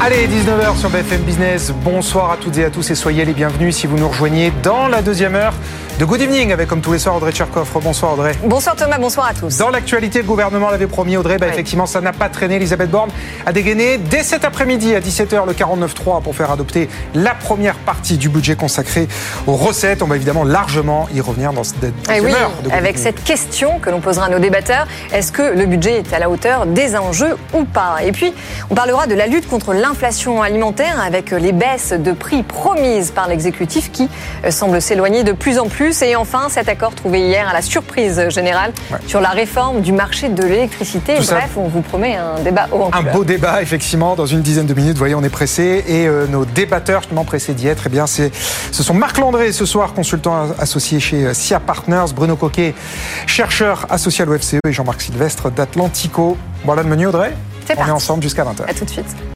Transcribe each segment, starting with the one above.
Allez, 19h sur BFM Business. Bonsoir à toutes et à tous et soyez les bienvenus si vous nous rejoignez dans la deuxième heure de Good Evening avec comme tous les soirs Audrey Tcherkov. Bonsoir Audrey. Bonsoir Thomas, bonsoir à tous. Dans l'actualité, le gouvernement l'avait promis Audrey, bah, Oui. effectivement ça n'a pas traîné. Elisabeth Borne a dégainé dès cet après-midi à 17h le 49.3 pour faire adopter la première partie du budget consacré aux recettes. On va évidemment largement y revenir dans cette Eh deuxième oui, heure de avec cette question que l'on posera à nos débatteurs, est-ce que le budget est à la hauteur des enjeux ou pas? Et puis, on parlera de la lutte contre l'inflation alimentaire avec les baisses de prix promises par l'exécutif qui euh, semble s'éloigner de plus en plus. Et enfin, cet accord trouvé hier à la surprise générale sur la réforme du marché de l'électricité. Bref, on vous promet un débat haut en Un couleur. beau débat, effectivement, dans une dizaine de minutes. Vous voyez, on est pressé. Et euh, nos débatteurs, justement pressés d'y être, eh bien, ce sont Marc Landré, ce soir, consultant associé chez euh, SIA Partners, Bruno Coquet, chercheur associé à l'OFCE, et Jean-Marc Sylvestre d'Atlantico. Voilà le menu, Audrey? C'est On parti. est ensemble jusqu'à 20h. À tout de suite.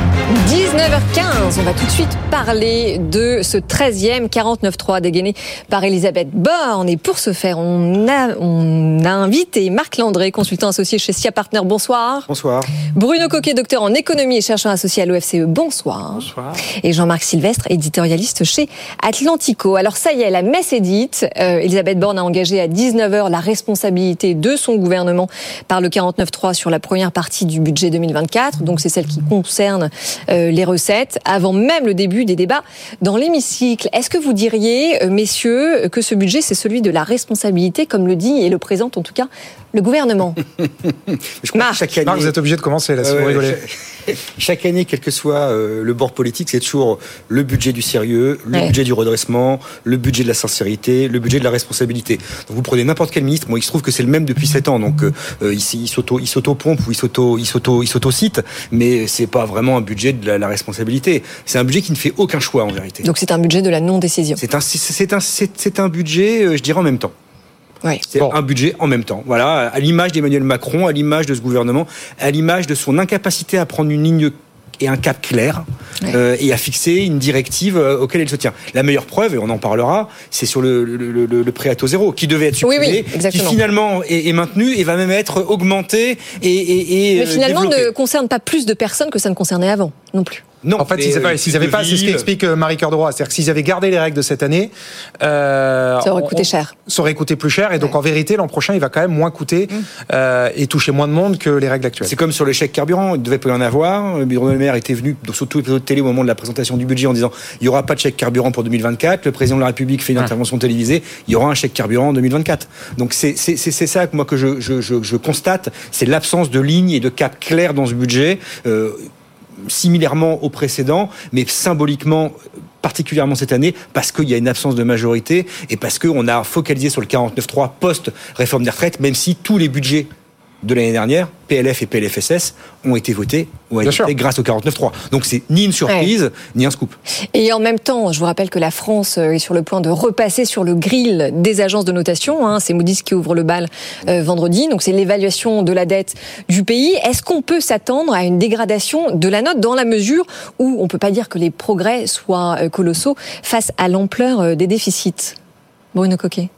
19h15, on va tout de suite parler de ce 13e 49.3 dégainé par Elisabeth Borne. Et pour ce faire, on a, on a invité Marc Landré, consultant associé chez SIA Partner. Bonsoir. Bonsoir. Bruno Coquet, docteur en économie et chercheur associé à l'OFCE. Bonsoir. Bonsoir. Et Jean-Marc Sylvestre, éditorialiste chez Atlantico. Alors ça y est, la messe est dite. Euh, Elisabeth Borne a engagé à 19h la responsabilité de son gouvernement par le 49.3 sur la première partie du budget 2024. Donc c'est celle qui concerne les recettes, avant même le début des débats dans l'hémicycle. Est-ce que vous diriez, euh, messieurs, que ce budget, c'est celui de la responsabilité, comme le dit et le présente en tout cas le gouvernement Je crois Marc. que chaque année, Marc, vous êtes obligé de commencer, là, si vous rigolez. chaque, chaque année, quel que soit euh, le bord politique, c'est toujours le budget du sérieux, le Ouais. budget du redressement, le budget de la sincérité, le budget de la responsabilité. Donc vous prenez n'importe quel ministre, moi il se trouve que c'est le même depuis 7 ans, donc euh, euh, il, s'auto, il s'auto-pompe ou il s'auto, il s'auto, il s'auto-cite, mais c'est pas vraiment un budget de la, la responsabilité. C'est un budget qui ne fait aucun choix en vérité. Donc c'est un budget de la non-décision. C'est un, c'est- c'est un, c'est c'est un budget, euh, je dirais en même temps. Oui. C'est Bon. un budget en même temps. Voilà, à l'image d'Emmanuel Macron, à l'image de ce gouvernement, à l'image de son incapacité à prendre une ligne et un cap clair Ouais. euh, et à fixer une directive euh, auquel elle se tient. La meilleure preuve, et on en parlera, c'est sur le, le, le, le- le prêt à taux zéro, qui devait être Oui, oui, supprimé, qui finalement est, est maintenu et va même être augmenté et, et, et Mais euh, finalement, développé. ne concerne pas plus de personnes que ça ne concernait avant, non plus. Non, En fait, s'ils euh, n'avaient de pas, c'est ce qu'explique euh, Marie-Cœur de Roy. C'est-à-dire que s'ils avaient gardé les règles de cette année, euh, Ça aurait on- coûté on- cher. Ça aurait coûté plus cher. Et donc, Ouais. en vérité, l'an prochain, il va quand même moins coûter Mmh. euh, et toucher moins de monde que les règles actuelles. C'est comme sur le chèque carburant, il devait pas y en avoir. Euh, Bruno Le Maire était venu sur tous les plateaux de télé au moment de la présentation du budget en disant il y aura pas de chèque carburant pour 2024. Le président de la République fait une intervention télévisée, il y aura un chèque carburant en 2024. Donc c'est c'est c'est c'est ça que moi que je je je, je constate, c'est l'absence de ligne et de cap clair dans ce budget. Euh, similairement au précédent, mais symboliquement particulièrement cette année parce qu'il y a une absence de majorité et parce qu'on a focalisé sur le 49.3 post-réforme des retraites, même si tous les budgets de l'année dernière, PLF et PLFSS, ont été votés ou grâce au 49.3. Donc c'est ni une surprise, ni un scoop. Et en même temps, je vous rappelle que la France euh, est sur le point de repasser sur le grill des agences de notation. Hein. C'est Moody's qui ouvre le bal euh, vendredi. Donc c'est l'évaluation de la dette du pays. Est-ce qu'on peut s'attendre à une dégradation de la note dans la mesure où on peut pas dire que les progrès soient euh, colossaux face à l'ampleur des déficits? Bruno Coquet.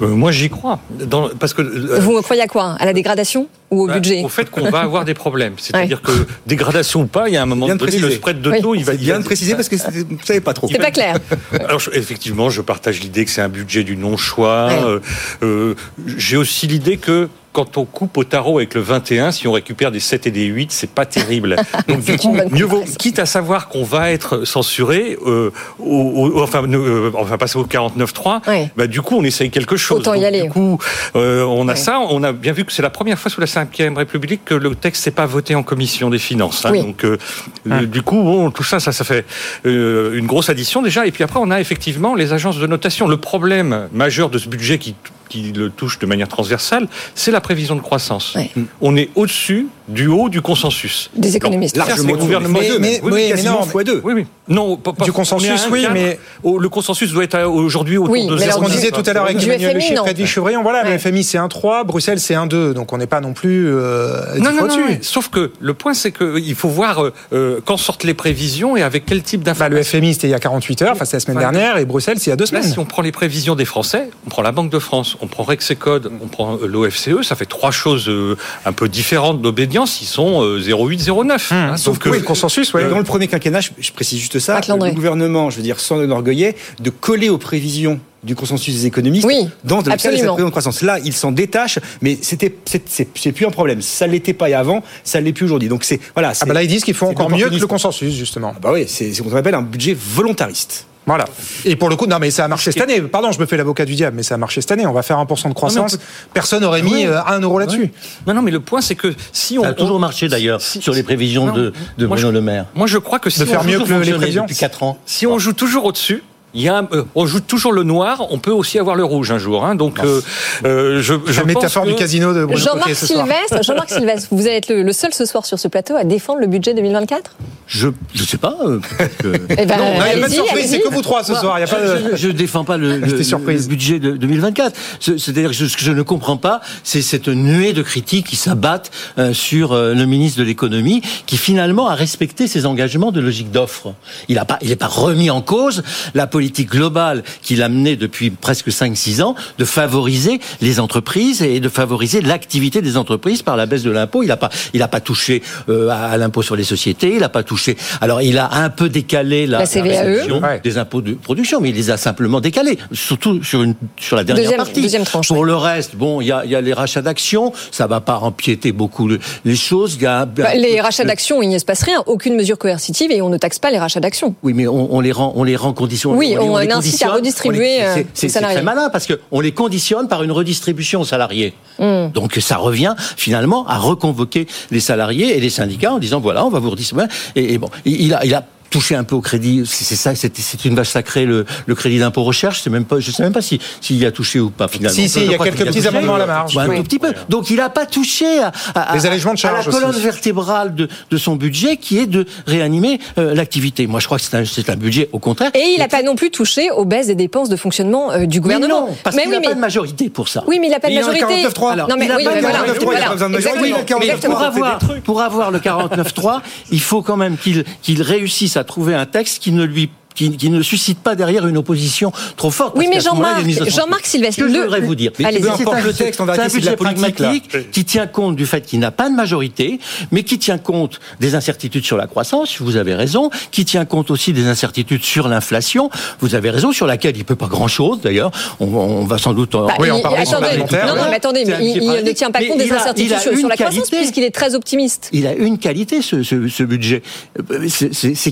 Euh, moi, j'y crois. Dans- parce que euh, Vous croyez à quoi? À la dégradation ou au bah, budget? Au fait qu'on va avoir des problèmes. C'est-à-dire que dégradation ou pas, il y a un moment Bien de donné, le spread de Oui. taux, il va Il vient de préciser parce que vous savez pas trop. C'est pas clair. Alors, je- effectivement, je partage l'idée que c'est un budget du non-choix. Ouais. Euh, euh, J'ai aussi l'idée que quand on coupe au tarot avec le 21, si on récupère des 7 et des 8, c'est pas terrible. Donc du coup, mieux vaut, quitte à savoir qu'on va être censuré, euh, au, au- enfin, euh, on va passer au 49.3, Ouais. bah, du coup, on essaye quelque chose. Autant y aller. Du coup, euh, on a ça. On a bien vu que c'est la première fois sous la 5e République que le texte n'est pas voté en commission des finances. hein. Oui. Donc, euh, le- du coup, bon, tout ça, ça, ça fait euh, une grosse addition déjà. Et puis après, on a effectivement les agences de notation. Le problème majeur de ce budget qui qui le touche de manière transversale, c'est la prévision de croissance. Ouais. On est au-dessus du haut du consensus. Des économistes. Alors, Largement le gouvernement mais, mais, oui, oui, mais quasiment non, fois deux. Oui, oui. Non, pas- pas- Du consensus, oui, cadre. mais- Oh, le consensus doit être à- aujourd'hui autour Oui, de mais C'est ce alors, qu'on du- disait tout à l'heure avec du Emmanuel FMI, Le. Freddy Chevrillon. Voilà, Ouais. le FMI c'est 1,3, Bruxelles c'est 1,2. Donc on n'est pas non plus euh, Non, non, non, sauf que le point, c'est qu'il faut voir euh, euh, quand sortent les prévisions et avec quel type Bah, d'informations. le FMI c'était il y a 48 heures, enfin c'est la semaine dernière, et Bruxelles c'est il y a deux Là, semaines. si on prend les prévisions des Français, on prend la Banque de France, on prend Rexecode, on prend euh, l'OFCE, ça fait trois choses euh, un peu différentes d'obédience. Ils sont euh, 0,8, 0,9. hein. Sauf Donc, que euh, oui, le consensus, ouais. Dans le premier quinquennat, je, je précise juste ça, Marc Landré. le gouvernement, je veux dire, s'en enorgueillait de coller aux prévisions du consensus des économistes Oui, dans le cadre de cette absolument. prévision de croissance. Là, il s'en détache, mais c'était c'est- c'est c'est plus un problème. Ça l'était pas avant, ça l'est plus aujourd'hui. Donc c'est voilà. Ah bah là ils disent qu'il faut c'est encore mieux que le consensus justement. Ah bah oui, c'est ce qu'on appelle un budget volontariste. Voilà. Et pour le coup, non, mais ça a marché cette année. Pardon, je me fais l'avocat du diable, mais ça a marché cette année. On va faire 1% de croissance. Non, Personne n'aurait mis Oui. euh, 1 euro là-dessus. Non, non, mais le point, c'est que si on. Ça a toujours on- marché d'ailleurs si- sur les prévisions Non, de, Bruno je- Le Maire. Moi, je crois que si De on faire joue mieux que le- les prévisions. depuis 4 ans. Si on joue toujours au-dessus, il y a euh, on joue toujours le noir, on peut aussi avoir le rouge un jour. hein. donc, euh, euh, je, je La pense métaphore que- du casino de Bruno Jean-Marc. Sylvestre, Jean-Marc Sylvestre, vous allez être le, le seul ce soir sur ce plateau à défendre le budget 2024 Je je sais pas. euh, que- Eh ben, Non, il n'y a pas de surprise, c'est que vous trois ce soir. Y a pas de... Je, je défends pas le, le- Restez surprise. le budget de 2024. Ce- C'est-à-dire que je- ce que je ne comprends pas, c'est cette nuée de critiques qui s'abattent euh, sur euh, le ministre de l'économie, qui finalement a respecté ses engagements de logique d'offre. Il a pas, il n'est pas remis en cause la politique globale qu'il a menée depuis presque 5-6 ans de favoriser les entreprises et de favoriser l'activité des entreprises par la baisse de l'impôt. Il n'a pas, il a pas touché euh, à, à l'impôt sur les sociétés. Il n'a pas touché. Alors il a un peu décalé la, La CVAE. réduction Ouais. des impôts de production, mais il les a simplement décalés, surtout sur une sur la dernière Deuxième- partie. deuxième tranche, Pour ouais. le reste, bon, il y a, il y a les rachats d'actions, ça va pas empiéter beaucoup le- les choses. Y a, Bah, les rachats d'actions, il ne se passe rien, aucune mesure coercitive et on ne taxe pas les rachats d'actions. Oui, mais on, on les rend, on les rend conditions. Oui, on les incite à redistribuer, les- euh, c'est- aux très malin parce que on les conditionne par une redistribution aux salariés. Hmm. Donc ça revient finalement à reconvoquer les salariés et les syndicats en disant voilà, on va vous redistribuer. Et, et bon, il a, il a touché un peu au crédit. C'est ça, c'est une vache sacrée le, le crédit d'impôt recherche. C'est même pas, je sais même pas si s'il y a touché ou pas finalement. Si, si, Je il y a quelques petits amendements à la marge. Ouais, un Oui. tout petit peu. Donc il n'a pas touché à, à- Les de à la colonne aussi. vertébrale de, de son budget qui est de réanimer euh, l'activité. Moi, je crois que c'est un, budget au contraire. Et il n'a pas non plus touché aux baisses des dépenses de fonctionnement euh, du Mais gouvernement. non, parce mais qu'il oui, n'a mais... pas de majorité pour ça. Oui, mais il n'a pas de majorité. 49.3. Alors, non, mais il a oui, pas mais de voilà. 49.3, il a pas voilà. besoin de majorité, Exactement. il a 49.3. Mais Exactement. pour avoir, pour avoir le 49.3, il faut quand même qu'il qu'il réussisse à trouver un texte qui ne lui qui, qui ne suscite pas derrière une opposition trop forte. Oui, mais Jean-Marc- Jean-Marc. Sylvestre, je le- voudrais vous dire, Allez-y. c'est Peu importe un- le texte, c'est de la budget politique, là. qui tient compte du fait qu'il n'a pas de majorité, mais qui tient compte des incertitudes sur la croissance, vous avez raison, qui tient compte aussi des incertitudes sur l'inflation, vous avez raison, sur laquelle il peut pas grand-chose d'ailleurs, on, on va sans doute... en- Bah, Oui, on sur attendez, non, non, ouais. mais attendez, mais il, ne tient pas Mais compte des a- incertitudes sur, la croissance qualité. puisqu'il est très optimiste. il a une qualité, ce, ce- ce budget, Euh,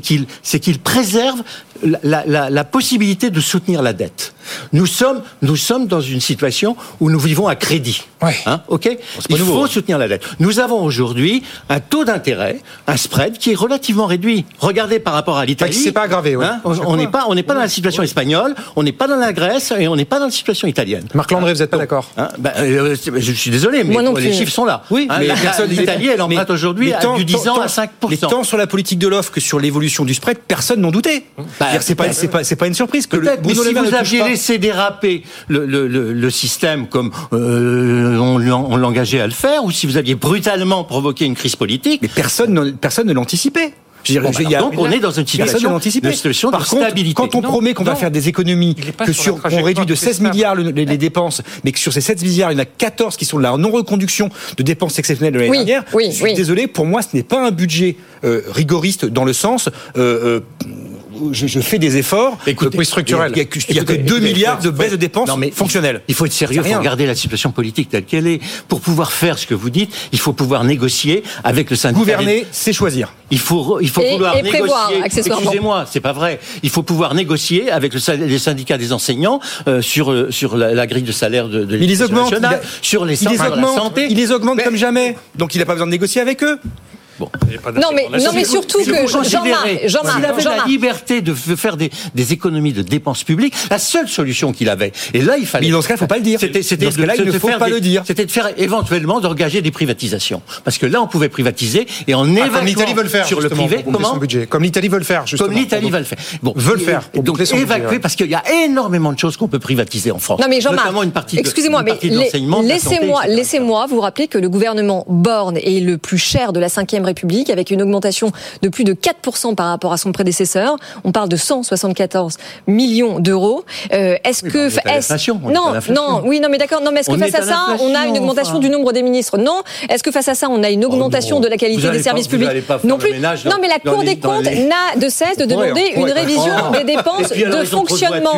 qu'il c'est qu'il préserve la, possibilité de soutenir la dette. Nous sommes, nous sommes dans une situation où nous vivons à crédit. Ouais. Hein, ok Il nouveau, faut hein. soutenir la dette. Nous avons aujourd'hui un taux d'intérêt, un spread qui est relativement réduit. Regardez par rapport à l'Italie. Bah, s'est pas aggravé, ouais. Hein, on- n'est pas, on n'est pas dans la situation espagnole, on n'est pas dans la Grèce et on n'est pas dans la situation italienne. Marc Landré, vous n'êtes pas d'accord Hein, ben, euh, c'est- je suis désolé, mais non les chiffres sont là. Oui, Hein, mais l'Italie, elle emprunte mais- aujourd'hui mais à tant- du 10 ans tant- à 5%. Mais tant sur la politique de l'offre que sur l'évolution du spread, personne n'en doutait. Que c'est pas, c'est pas, c'est pas une surprise que le Peut-être, mais Bruno si vous aviez laissé déraper le, le, le, le système comme euh, on, on l'engageait à le faire, ou si vous aviez brutalement provoqué une crise politique, Mais personne, ne- personne ne l'anticipait. Je veux dire, Bon, il y a- donc on est dans une situation situation Par de contre, stabilité. quand on Non, promet qu'on va faire des économies, que sur qu'on réduit de trajectoire 16 fiscale. milliards le- les, les dépenses, mais que sur ces 7 milliards, il y en a 14 qui sont de la non-reconduction de dépenses exceptionnelles de l'année Oui, dernière. oui, je suis oui. désolé, pour moi, ce n'est pas un budget euh, rigoriste dans le sens. euh, euh, je, je fais des efforts. Écoutez, structurel. Il y a que, il y a que Écoutez, 2 écoutez, milliards de baisse de dépenses Non, mais fonctionnelles. Il faut être sérieux, il faut regarder la situation politique telle qu'elle est. Pour pouvoir faire ce que vous dites, il faut pouvoir négocier avec le syndicat. Gouverner, c'est choisir. Il faut, il faut Et- vouloir et prévoir, négocier. accessoirement. Excusez-moi, c'est pas vrai. Il faut pouvoir négocier avec le, les syndicats des enseignants euh, sur euh, sur la, la grille de salaire de, de ils les nationale, il a- sur les il les sur la augmente, santé. il les augmente Mais- comme jamais. Donc il n'a pas besoin de négocier avec eux. Bon. Non, mais, non, mais surtout que Jean-Marc, Jean-Marc, S'il avait la liberté de faire des, des économies de dépenses publiques, la seule solution qu'il avait, et là il fallait. Mais dans ce cas, il faut pas le dire. C'était, de- il de ne faut faire pas des- le dire. C'était de faire éventuellement d'engager des privatisations, parce que là on pouvait privatiser et en Ah, évacuant comme l'Italie veut le faire sur le privé, comment son budget. Comme l'Italie veut le faire justement. comme l'Italie va le faire. Bon, Veut le faire, pour donc budget, évacuer parce qu'il y a énormément de choses qu'on peut privatiser en France. Non mais Jean-Marc, excusez-moi, mais laissez-moi vous rappeler que le gouvernement Borne est le plus cher de la Ve République, avec une augmentation de plus de 4% par rapport à son prédécesseur. On parle de 174 millions d'euros. Euh, est-ce que on est on non, non, oui, non, mais d'accord. Non, mais est-ce que On face est à à ça, on a une augmentation enfin. du nombre des ministres Non. Est-ce que face à ça, on a une augmentation de la qualité des pas- services publics Non plus. ménage Non, mais la Cour des comptes les- n'a de cesse de demander pourrait une révision Oh. des dépenses alors, de fonctionnement.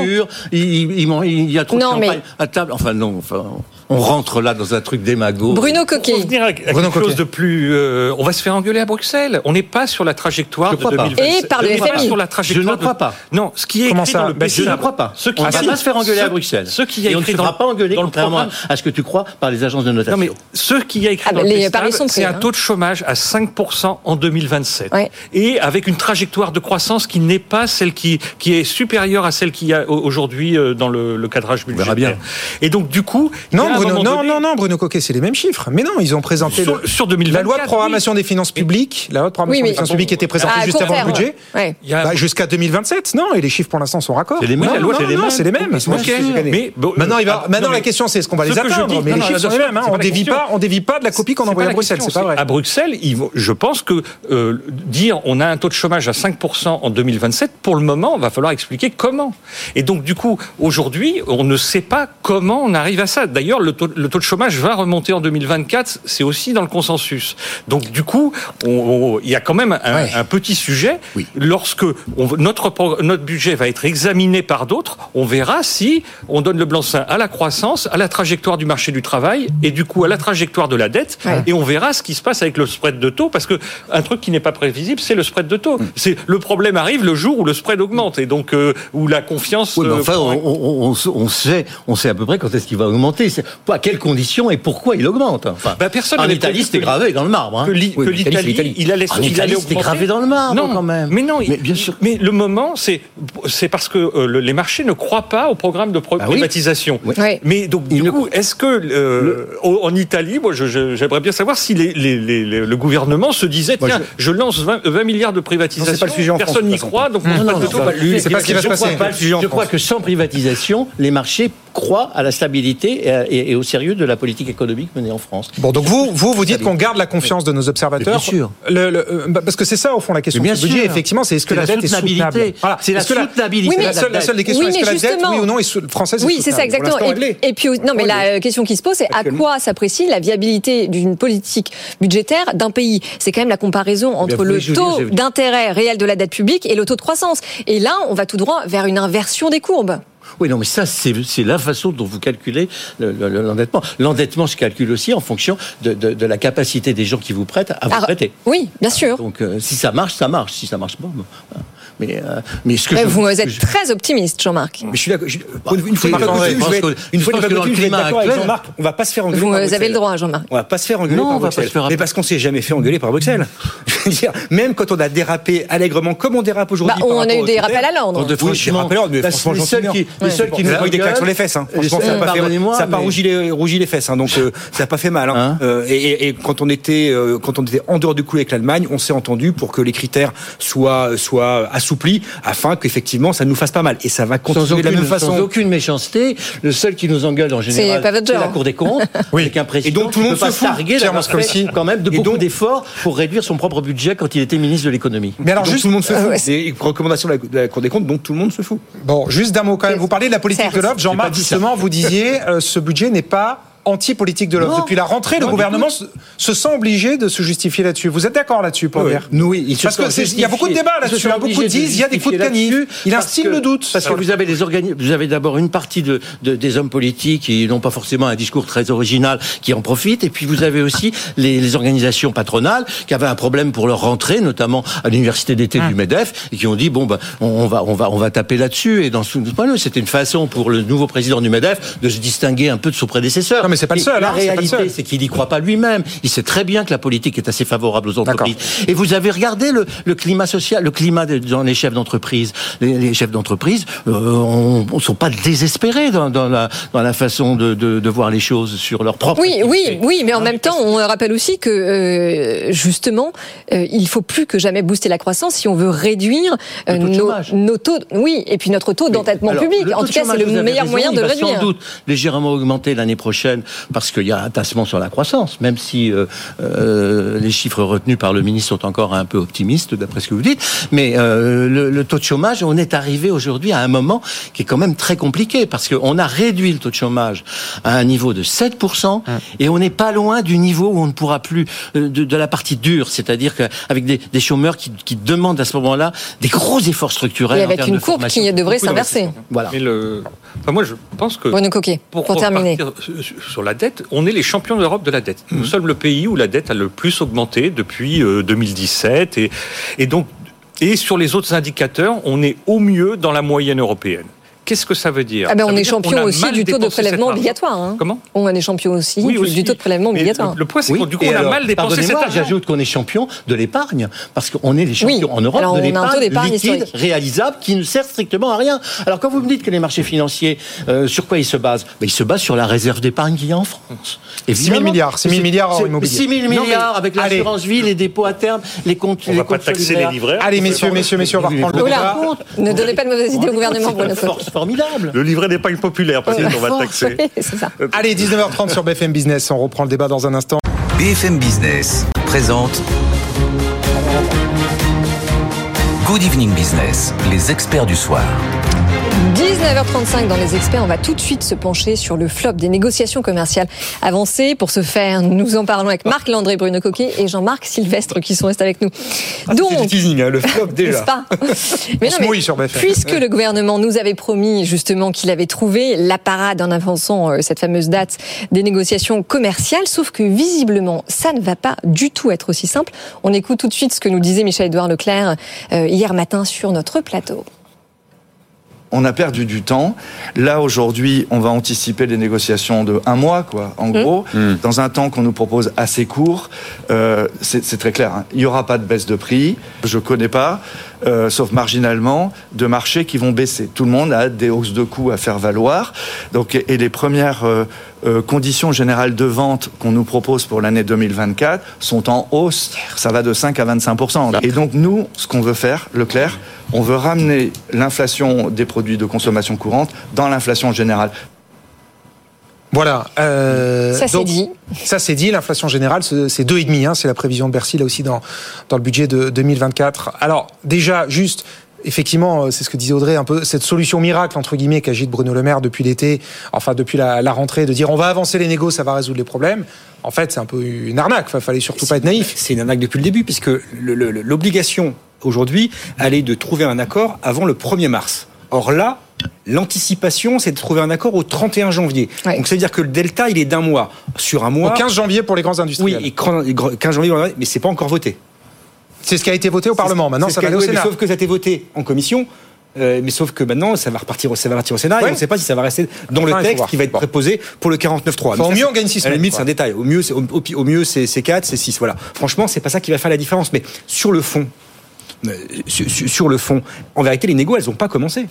il, y a trop de champagne à table. Enfin non, enfin, on rentre là dans un truc démago. Bruno Coquet. revenir à, à Bruno quelque chose Coquet. de plus, euh, on va se faire engueuler à Bruxelles. On n'est pas sur la trajectoire Je de crois pas. 2027. Et par le On n'est pas FMI. sur la trajectoire Je ne de- crois pas. Non, ce qui est Comment écrit ça dans le budget, Je ne crois pas. Ce qui on ah, va si. pas se faire engueuler Ce- à Bruxelles. Ce qui est Et on ne écrit se fera pas engueuler, dans le contrairement à ce que tu crois par les agences de notation. Non, mais ce qui est écrit Ah, dans bah, le les sont c'est un hein. taux de chômage à 5% en 2027. Ouais. Et avec une trajectoire de croissance qui n'est pas celle qui, qui est supérieure à celle qu'il y a au- aujourd'hui euh, dans le, le cadrage budgétaire. verra bien. Et donc, du coup. Non, Bruno, non, donné- non, non, Bruno Coquet, c'est les mêmes chiffres. Mais non, ils ont présenté Sur- le- sur 2024, la loi de programmation des finances publiques. La loi de programmation Oui, mais- des finances publiques était présentée À juste avant terme, le budget. ouais. Il y a- Bah, Jusqu'à 2027, non, et les chiffres pour l'instant sont raccords. C'est les mêmes. Non, La loi, non, c'est les mêmes. mais bon, Maintenant, ah, maintenant la question, c'est est-ce qu'on va les atteindre Mais les chiffres sont les mêmes. hein. On la dévie pas, on dévie pas de la copie qu'on envoie à Bruxelles. question, C'est pas vrai. À Bruxelles, je pense que euh, dire on a un taux de chômage à 5% en 2027, pour le moment, va falloir expliquer comment. Et donc, du coup, aujourd'hui, on ne sait pas comment on arrive à ça. D'ailleurs, le taux, le taux de chômage va remonter en 2024, c'est aussi dans le consensus. Donc, du coup, il y a quand même un, Ouais. un petit sujet. Oui. Lorsque on- notre, budget va être examiné par d'autres, on verra si on donne le blanc-seing à la croissance, à la trajectoire du marché du travail et du coup à la trajectoire de la dette. Ouais. Et on verra ce qui se passe avec le spread de taux parce que un truc qui n'est pas prévisible, c'est le spread de taux. Mm. C'est le problème arrive le jour où le spread augmente et donc euh, où la confiance. Oui, mais euh, enfin, on, on- sait, on sait à peu près quand est-ce qu'il va augmenter, à quelles conditions et pourquoi il augmente. Enfin, Bah, personne en Italie, c'était gravé dans le marbre. hein. que l'I- Oui, que mais l'Italie, l'Italie, il allait, En il Italie, c'était gravé dans le marbre non, quand même. Mais non, mais bien sûr. Mais le moment, c'est c'est parce que euh, le- les marchés ne croient pas au programme de oui. privatisation. Oui. Ouais. Mais donc du coup, est-ce que euh, en Italie, moi, je- je- j'aimerais bien savoir si les, les- les- les- le gouvernement se disait Moi, tiens, je... lance 20, 20 milliards de privatisation. Non, c'est pas le sujet en Personne France, n'y croit, donc on Non, non, c'est pas- ce qui va se je passer. crois pas- Pas le sujet en Je crois France. que sans privatisation, les marchés croient à la stabilité et, à- et- et au sérieux de la politique économique menée en France. Bon, donc vous, vous, vous dites qu'on garde la confiance de nos observateurs. Mais bien sûr. Le- le- euh, bah, parce que c'est ça, au fond, la question Mais bien du budget, sûr. effectivement, c'est est-ce que la, la dette est soutenable Voilà. C'est la Est-ce que soutenabilité Oui, mais- la, seule, la seule des questions, Oui, est-ce que la dette, oui ou non, est française Oui, c'est ça exactement. Et, et puis non, mais la euh, question qui se pose, c'est à quoi s'apprécie la viabilité d'une politique budgétaire d'un pays? C'est quand même la comparaison entre vous le taux d'intérêt réel de la dette publique et le taux de croissance. Et là, on va tout droit vers une inversion des courbes. Oui, non, mais ça, c'est la façon dont vous calculez le- le- le- l'endettement. L'endettement se calcule aussi en fonction de, de- de la capacité des gens qui vous prêtent à vous Ah, prêter. Oui, bien sûr. Donc, euh, si ça marche, ça marche. Si ça marche pas, bon. Mais, euh, mais ce que Mais je- vous que êtes je- très optimiste, Jean-Marc. Mais je suis d'accord. je- Une fois pas je je que- une je fois pas que dans le je climat d'accord avec actuel- Jean-Marc. On va pas se faire engueuler Vous par avez Bruxelles. le droit, Jean-Marc. On va pas se faire engueuler Non, par on va pas Bruxelles. se faire mais parce qu'on s'est jamais fait engueuler par Bruxelles. Je veux dire, même quand on a dérapé allègrement, comme on dérape aujourd'hui. Bah, par on a eu des rappels à l'ordre. Oui, des franchement, rappels à l'ordre, mais la- franchement, les seuls qui, bien. les seuls qui Vous nous avez des claques sur les fesses. Hein. Franchement, Les ça n'a pas, pas rougi, les, rougi les fesses. Hein, donc, euh, ça n'a pas fait mal. Hein. Euh, et, quand on était, euh, quand on était en dehors du coup avec l'Allemagne, on s'est entendu pour que les critères soient, soient assouplis afin qu'effectivement ça nous fasse pas mal. Et ça va sans continuer de la aucune, même façon. sans aucune méchanceté, le seul qui nous engueule en général, c'est la Cour des comptes, avec un président Et donc, tout le monde peut pas se Moscovici. fait quand même de Et beaucoup d'efforts pour réduire son propre budget quand il était ministre de l'économie. Mais alors, donc juste, tout le monde se fout. euh, ouais, Des recommandations de la, de la Cour des comptes, donc tout le monde se fout. bon, juste d'un mot quand même. Vous parlez de la politique de l'offre. Jean-Marc, pas justement, vous disiez, euh, ce budget n'est pas anti-politique de l'offre. Depuis la rentrée, le gouvernement se, se sent obligé de se justifier là-dessus. Vous êtes d'accord là-dessus, Paul oui, ils se Parce que sont c'est- il y a beaucoup de débats là-dessus. hein. Beaucoup disent, il y a des coups de canif. Il instille le doute. Parce que vous avez les organi- vous avez d'abord une partie de, de- des hommes politiques qui n'ont pas forcément un discours très original qui en profitent, et puis vous avez aussi les, les organisations patronales qui avaient un problème pour leur rentrée, notamment à l'université d'été Hum. du Medef, et qui ont dit bon ben on, on va on va on va taper là-dessus. Et dans ce c'était une façon pour le nouveau président du Medef de se distinguer un peu de son prédécesseur. Mais c'est pas le seul, La hein, réalité, c'est qu'il n'y croit pas lui-même. Il sait très bien que la politique est assez favorable aux entreprises. Et vous avez regardé le, le climat social, le climat de- dans les chefs d'entreprise. Les, les chefs d'entreprise ne sont pas désespérés dans, dans la, dans la façon de, de, de voir les choses sur leur propre. Oui, oui, activité. oui, mais en même temps, on rappelle aussi que euh, justement, euh, il faut plus que jamais booster la croissance si on veut réduire euh, Le taux de nos, taux, oui, et puis notre taux d'entêtement public. En tout cas, c'est le meilleur raison, moyen de le va réduire. sans doute légèrement augmenter l'année prochaine parce qu'il y a un tassement sur la croissance, même si euh, euh, les chiffres retenus par le ministre sont encore un peu optimistes d'après ce que vous dites. Mais euh, le, le taux de chômage, on est arrivé aujourd'hui à un moment qui est quand même très compliqué parce qu'on a réduit le taux de chômage à un niveau de 7% et on n'est pas loin du niveau où on ne pourra plus euh, de, de la partie dure, c'est-à-dire qu'avec des, des chômeurs qui, qui demandent à ce moment-là des gros efforts structurels. Et avec une de courbe formation. qui devrait s'inverser. Voilà. Mais le, enfin, moi, je pense que Bruno Coquet, pour, terminer. Sur la dette, on est les champions d'Europe de la dette. Nous sommes le pays où la dette a le plus augmenté depuis euh, 2017 et, et donc et sur les autres indicateurs, on est au mieux dans la moyenne européenne. Qu'est-ce que ça veut dire Ah ben, Ça on veut est champion aussi du taux de prélèvement obligatoire. hein. Comment? On est champion aussi, Oui, du, aussi. du taux de prélèvement obligatoire. Le, le point, c'est Oui, du coup, a alors, mal dépensé cet argent. j'ajoute qu'on est champion de l'épargne, parce qu'on est les champions Oui, en Europe alors de on a un taux l'épargne d'épargne liquide, historique. réalisable, qui ne sert strictement à rien. Alors quand vous me dites que les marchés financiers, euh, sur quoi ils se basent? Ben, Ils se basent sur la réserve d'épargne qu'il y a en France. 6 000 milliards, 6 000 milliards en immobilier. 6 000 Non, mais- milliards avec l'assurance vie, les dépôts à terme, les comptes On les va pas taxer les livreurs. Allez, messieurs, messieurs, messieurs, on va reprendre le débat. Ne donnez pas de mauvaises idées au gouvernement, Bruno formidable. Le livret d'épargne populaire, peut-être, on va taxer. Oui, c'est ça. Allez, 19h30 sur BFM Business. On reprend le débat dans un instant. BFM Business présente Good Evening Business, les experts du soir. 19h35 dans les experts, on va tout de suite se pencher sur le flop des négociations commerciales avancées. Pour ce faire, nous en parlons avec Marc Landré, Bruno Coquet et Jean-Marc Sylvestre qui sont restés avec nous. C'est du teasing, hein, le flop déjà. Pas Mais se mouille sur puisque le gouvernement nous avait promis justement qu'il avait trouvé la parade en avançant euh, cette fameuse date des négociations commerciales, sauf que visiblement ça ne va pas du tout être aussi simple. On écoute tout de suite ce que nous disait Michel-Édouard Leclerc euh, hier matin sur notre plateau. On a perdu du temps. Là, aujourd'hui, on va anticiper les négociations de un mois, quoi, en gros, dans un temps qu'on nous propose assez court. Euh, c'est très clair. hein. Il n'y aura pas de baisse de prix. Je connais pas, euh, sauf marginalement, de marchés qui vont baisser. Tout le monde a des hausses de coûts à faire valoir. Donc, et les premières euh, euh, conditions générales de vente qu'on nous propose pour l'année 2024 sont en hausse. Ça va de 5 à 25% Et donc, nous, ce qu'on veut faire, Leclerc, on veut ramener l'inflation des produits de consommation courante dans l'inflation générale. Voilà. euh, Ça c'est dit. Ça c'est dit, l'inflation générale, c'est c'est 2,5, hein, c'est la prévision de Bercy, là aussi dans, dans le budget de 2024. Alors déjà, juste, effectivement, euh, c'est ce que disait Audrey, un peu cette solution miracle, entre guillemets, qu'agite Bruno Le Maire depuis l'été, enfin depuis la, la rentrée, de dire on va avancer les négos, ça va résoudre les problèmes. En fait, c'est un peu une arnaque, il fallait surtout pas être naïf. C'est une arnaque depuis le début, puisque l'obligation aujourd'hui, elle est de trouver un accord avant le 1er mars. Or là, l'anticipation, c'est de trouver un accord au 31 janvier. Ouais. Donc ça veut dire que le delta, il est d'un mois. Sur un mois. Au 15 janvier pour les grands oui, industriels. et cran- et gr- 15 janvier, mais c'est pas encore voté. C'est ce qui a été voté au Parlement. Maintenant, C'est ça ce va aller au Sénat. Sauf que ça a été voté en commission. euh, mais sauf que maintenant, ça va repartir, au- ça va repartir au Sénat et Ouais. on ne sait pas si ça va rester dans Enfin, le texte qui va être Bon. préposé pour le 49.3. Enfin, au mieux, on gagne six À la semaines, limite, quoi. c'est un détail. Au mieux, c'est, au, au- au mieux, c'est, c'est 4, c'est 6. Voilà. Franchement, c'est pas ça qui va faire la différence. Mais sur le fond, euh, sur, sur- sur le fond, en vérité, les négos, elles n'ont pas commencé.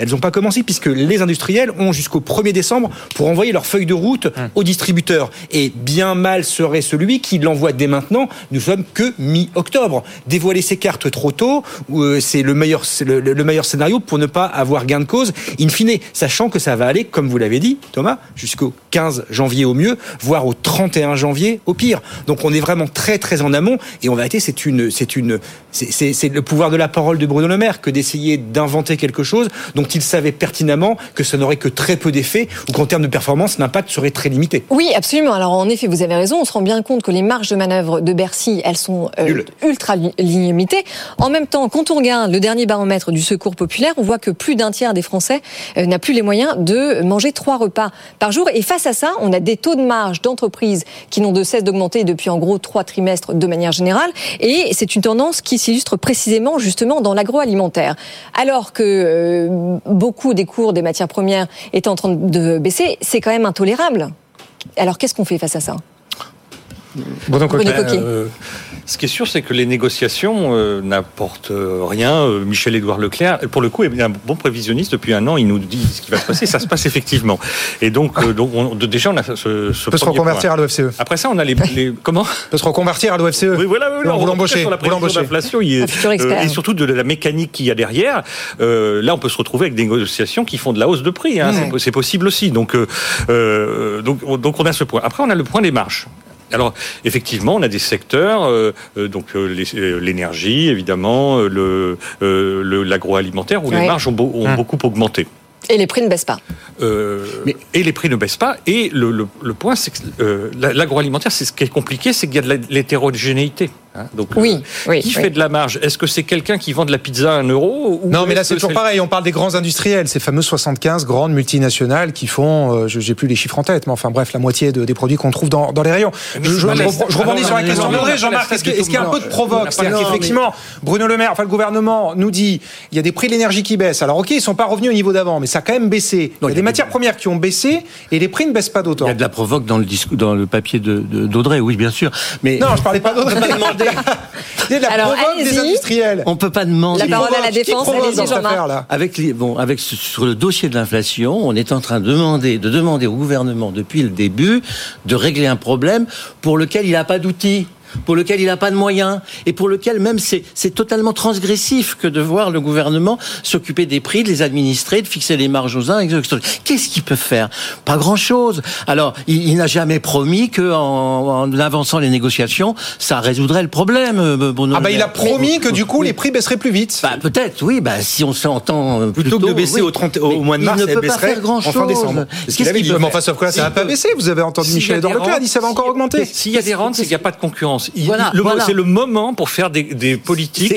Elles n'ont pas commencé puisque les industriels ont jusqu'au 1er décembre pour envoyer leur feuille de route aux distributeurs. Et bien mal serait celui qui l'envoie dès maintenant. Nous sommes que mi-octobre. Dévoiler ces cartes trop tôt, euh, c'est le meilleur, le, le meilleur scénario pour ne pas avoir gain de cause. In fine, sachant que ça va aller, comme vous l'avez dit, Thomas, jusqu'au 15 janvier au mieux, voire au 31 janvier au pire. Donc on est vraiment très très en amont. Et en vérité, c'est une, c'est une, c'est- le pouvoir de la parole de Bruno Le Maire que d'essayer d'inventer quelque chose dont il savait pertinemment que ça n'aurait que très peu d'effet ou qu'en termes de performance, l'impact serait très limité. Oui, absolument. Alors en effet, vous avez raison. On se rend bien compte que les marges de manœuvre de Bercy, elles sont euh, ultra li- limitées. En même temps, quand on regarde le dernier baromètre du Secours populaire, on voit que plus d'un tiers des Français euh, n'a plus les moyens de manger trois repas par jour. Et face à ça, on a des taux de marge d'entreprises qui n'ont de cesse d'augmenter depuis en gros trois trimestres de manière générale. Et c'est une tendance qui s'illustre précisément justement dans l'agroalimentaire. Alors que euh, beaucoup des cours des matières premières étaient en train de baisser, c'est quand même intolérable. Alors qu'est-ce qu'on fait face à ça? Bruno Coquet. Bruno Coquet. Euh, ce qui est sûr, c'est que les négociations euh, n'apportent euh, rien. Euh, Michel-Édouard Leclerc, pour le coup, est bien un bon prévisionniste. Depuis un an, il nous dit ce qui va se passer. Ça se passe effectivement. Et donc, euh, donc on- de- déjà, on a ce, ce On peut se reconvertir point. à l'OFCE. Après ça, on a les, les comment On peut se reconvertir à l'OFCE. Oui, voilà, oui, Non, vous l'embauchez, Sur la prévision d'inflation, et surtout de la mécanique qu'il y a derrière. euh, là, on peut se retrouver avec des négociations qui font de la hausse de prix. hein. C'est- C'est possible aussi. Donc, donc, on- donc, on a ce point. Après, on a le point des marges. Alors, effectivement, on a des secteurs, euh, euh, donc euh, euh, l'énergie, évidemment, le, euh, le- l'agroalimentaire, où Ouais. les marges ont, Hum. beaucoup augmenté. Et les prix ne baissent pas. Euh, et les prix ne baissent pas. Et le, le- le point, c'est que euh, la- l'agroalimentaire, c'est ce qui est compliqué, c'est qu'il y a de l'hétérogénéité. Hein. Donc, Oui, oui, qui oui. fait de la marge? Est-ce que c'est quelqu'un qui vend de la pizza à un euro ou Non, mais là, c'est toujours pareil. On parle des grands industriels, ces fameux 75 grandes multinationales qui font, euh, je j'ai plus les chiffres en tête, mais enfin bref, la moitié de- des produits qu'on trouve dans, dans les rayons. Mais Je, c'est rebondis- je rebondis Alors, sur la question non, de non, André. non, Jean-Marc, est-ce qu'il y a un peu de provoque? C'est-à-dire mais- qu'effectivement, Bruno Le Maire, enfin le gouvernement nous dit, il y a des prix de l'énergie qui baissent. Alors ok, ils sont pas revenus au niveau d'avant, mais ça a quand même baissé. Il y a des matières premières qui ont baissé et les prix ne baissent pas d'autant. Il y a de la provoque dans le discours, dans le papier d'Audrey, oui, bien sûr. Mais Non, je parlais pas d'autres. Demander. La Alors, provoque des allez-y. industriels. On peut pas demander. La parole à la défense, allez-y dans cette Jean-Marc. affaire-là Avec les, bon, avec ce- sur le dossier de l'inflation, on est en train de demander, de demander au gouvernement depuis le début de régler un problème pour lequel il n'a pas d'outils pour lequel il n'a pas de moyens et pour lequel même c'est totalement transgressif que de voir le gouvernement s'occuper des prix, de les administrer, de fixer les marges aux uns. et aux autres. Qu'est-ce qu'il peut faire? Pas grand-chose. Alors, il, il n'a jamais promis que en, en avançant les négociations, ça résoudrait le problème. euh, Bruno Ah bah il a promis que du coup Oui. les prix baisseraient plus vite. Bah, peut-être, oui. Bah, si on s'entend euh, Plutôt que de baisser au 30 au mois de il mars, ne elle peut pas baisserait faire grand en fin décembre. Qu'il Qu'est-ce qu'il peut faire enfin, sauf que là, ça n'a pas baissé. Vous avez entendu a Michel des Edouard Leclerc, il dit ça va encore augmenter. S'il y a des rentes, c'est qu'il n'y a pas de concurrence. Il- Voilà, le- voilà. C'est le moment pour faire des, des politiques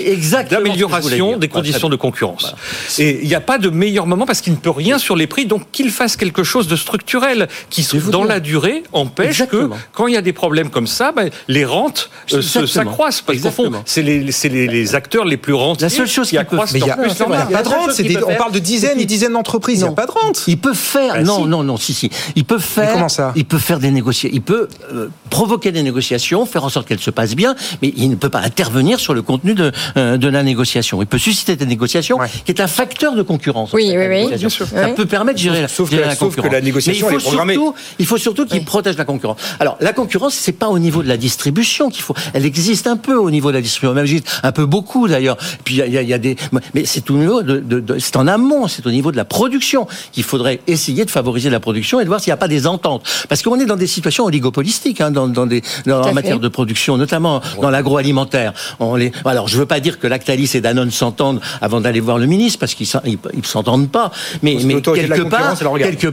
d'amélioration des conditions de concurrence. Et il n'y a pas de meilleur moment parce qu'il ne peut rien sur les prix, donc qu'il fasse quelque chose de structurel qui, dans la durée, empêche Exactement. que quand il y a des problèmes comme ça, ben, les rentes euh, s'accroissent. Parce qu'au fond, c'est les, c'est les, les acteurs les plus rentiers La seule chose qui accroissent Mais il y a, leur plus il y a leur marge. pas de rente. des- on parle de dizaines et dizaines d'entreprises. Il n'y a pas de rente. Il peut faire, Bah, non, si. non, non, si, si. Il peut faire, comment ça il peut faire des négociations, il peut euh, provoquer des négociations, faire en sorte qu'elles se passent bien, mais il ne peut pas intervenir sur le contenu de, euh, de la négociation. Il peut susciter des négociations, Ouais. qui est un facteur de concurrence. Oui, en fait, oui, oui, bien sûr. Ça Oui. peut permettre de gérer, la- Sauf que- gérer la sauf que concurrence. la négociation, mais il elle faut est programmée. surtout, il faut surtout qu'il protège la concurrence. Alors, la concurrence, c'est pas au niveau de la distribution qu'il faut. Elle existe un peu au niveau de la distribution, même juste un peu beaucoup d'ailleurs. Puis il y a, y y des, mais c'est au niveau de, de- de- c'est en amont, c'est au niveau de la production qu'il faudrait essayer de favoriser la production et de voir s'il n'y a pas des ententes. Parce qu'on est dans des situations oligopolistiques, hein, dans, dans des, dans- en matière de production, notamment dans l'agroalimentaire. On les, alors, je veux pas dire que Lactalis et Danone s'entendent avant d'aller voir le ministre, parce qu'ils ils s'entendent pas. Mais, quelque part, quelque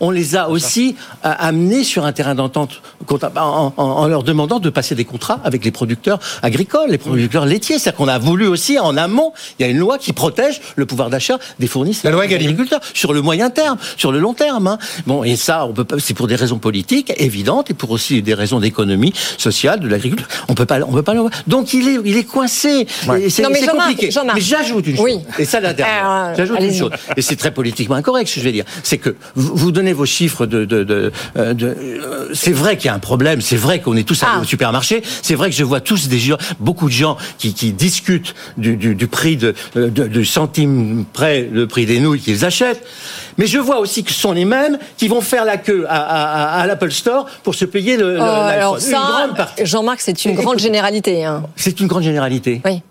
on les a aussi euh, amenés sur un terrain d'entente en, en- en leur demandant de passer des contrats avec les producteurs agricoles, les producteurs laitiers. C'est-à-dire qu'on a voulu aussi, en amont, il y a une loi qui protège le pouvoir d'achat des fournisseurs. La loi des agriculteurs, sur le moyen terme, sur le long terme. hein. Bon, et ça, on peut pas, c'est pour des raisons politiques évidentes et pour aussi des raisons d'économie sociale de l'agriculture. On peut pas, on peut pas le voir. Donc il est, il est coincé. C'est Jean-Marc, compliqué. Jean-Marc. Mais j'ajoute une chose. Oui. Et ça, la dernière. Euh, j'ajoute une chose. Et c'est très politiquement incorrect, ce que je vais dire. C'est que vous, donnez vos chiffres de, de, de, euh, de- euh, c'est vrai qu'il y a un problème. C'est vrai qu'on est tous allés Ah. au supermarché. C'est vrai que je vois tous des gens, beaucoup de gens qui, qui discutent du, du, du prix de, de, de centime près le prix des nouilles qu'ils achètent. Mais je vois aussi que ce sont les mêmes qui vont faire la queue à, à, à, à l'Apple Store pour se payer le, le- Oh, alors ça, grande c'est une grande généralité. hein. C'est une grande généralité. Oui.